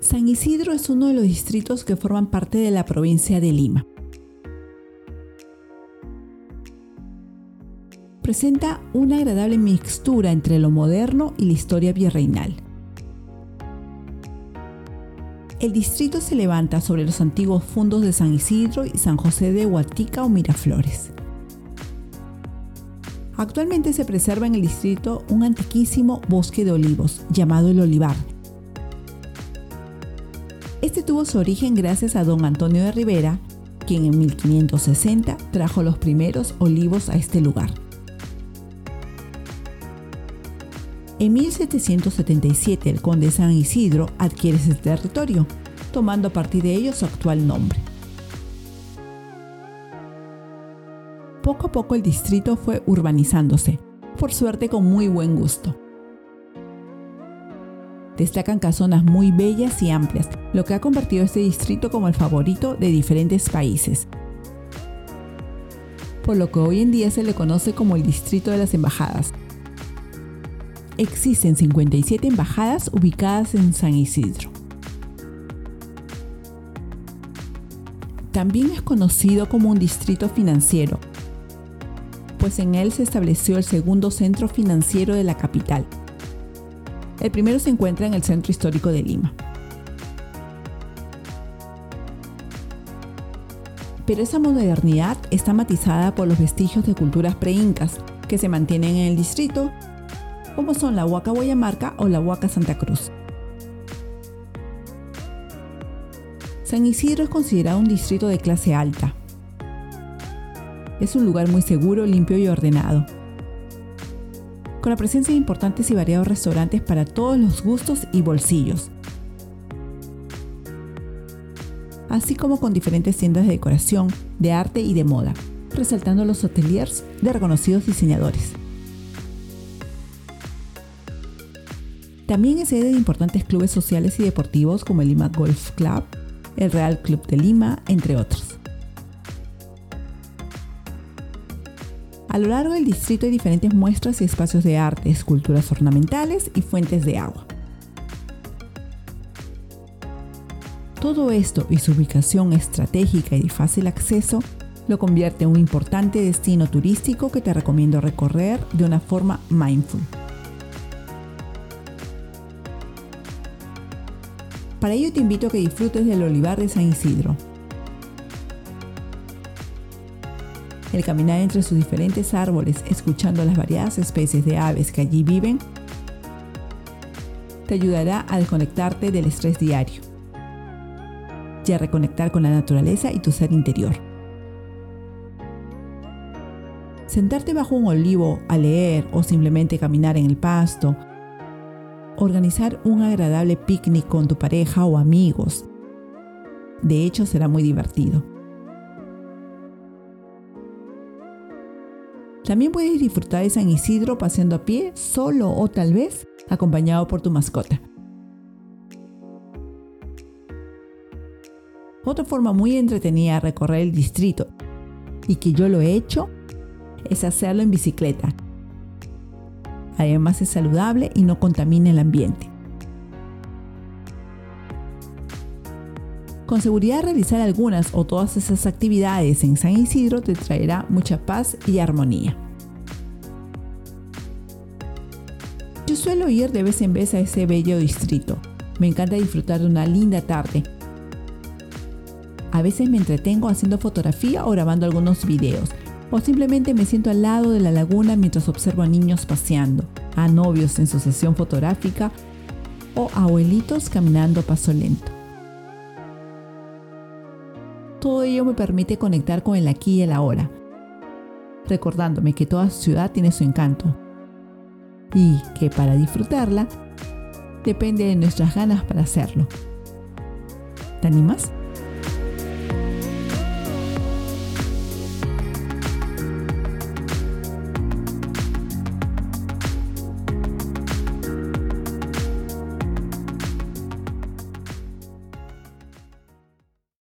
San Isidro es uno de los distritos que forman parte de la provincia de Lima. Presenta una agradable mixtura entre lo moderno y la historia virreinal. El distrito se levanta sobre los antiguos fundos de San Isidro y San José de Huatica o Miraflores. Actualmente se preserva en el distrito un antiquísimo bosque de olivos llamado el Olivar, este tuvo su origen gracias a don Antonio de Rivera, quien en 1560 trajo los primeros olivos a este lugar. En 1777 el conde San Isidro adquiere ese territorio, tomando a partir de ello su actual nombre. Poco a poco el distrito fue urbanizándose, por suerte con muy buen gusto. Destacan casonas muy bellas y amplias, lo que ha convertido este distrito como el favorito de diferentes países. Por lo que hoy en día se le conoce como el Distrito de las Embajadas. Existen 57 embajadas ubicadas en San Isidro. También es conocido como un distrito financiero, pues en él se estableció el segundo centro financiero de la capital, el primero se encuentra en el centro histórico de Lima. Pero esa modernidad está matizada por los vestigios de culturas pre-incas que se mantienen en el distrito, como son la Huaca Guayamarca o la Huaca Santa Cruz. San Isidro es considerado un distrito de clase alta. Es un lugar muy seguro, limpio y ordenado con la presencia de importantes y variados restaurantes para todos los gustos y bolsillos, así como con diferentes tiendas de decoración, de arte y de moda, resaltando los hoteliers de reconocidos diseñadores. También es sede de importantes clubes sociales y deportivos como el Lima Golf Club, el Real Club de Lima, entre otros. A lo largo del distrito hay diferentes muestras y espacios de arte, esculturas ornamentales y fuentes de agua. Todo esto y su ubicación estratégica y de fácil acceso lo convierte en un importante destino turístico que te recomiendo recorrer de una forma mindful. Para ello te invito a que disfrutes del olivar de San Isidro, El caminar entre sus diferentes árboles, escuchando las variadas especies de aves que allí viven, te ayudará a desconectarte del estrés diario y a reconectar con la naturaleza y tu ser interior. Sentarte bajo un olivo a leer o simplemente caminar en el pasto, organizar un agradable picnic con tu pareja o amigos, de hecho será muy divertido. También puedes disfrutar de San Isidro paseando a pie, solo o tal vez acompañado por tu mascota. Otra forma muy entretenida de recorrer el distrito, y que yo lo he hecho, es hacerlo en bicicleta. Además es saludable y no contamina el ambiente. Con seguridad realizar algunas o todas esas actividades en San Isidro te traerá mucha paz y armonía. Yo suelo ir de vez en vez a ese bello distrito. Me encanta disfrutar de una linda tarde. A veces me entretengo haciendo fotografía o grabando algunos videos, o simplemente me siento al lado de la laguna mientras observo a niños paseando, a novios en su sesión fotográfica o a abuelitos caminando paso lento. Todo ello me permite conectar con el aquí y el ahora, recordándome que toda ciudad tiene su encanto y que para disfrutarla depende de nuestras ganas para hacerlo. ¿Te animas?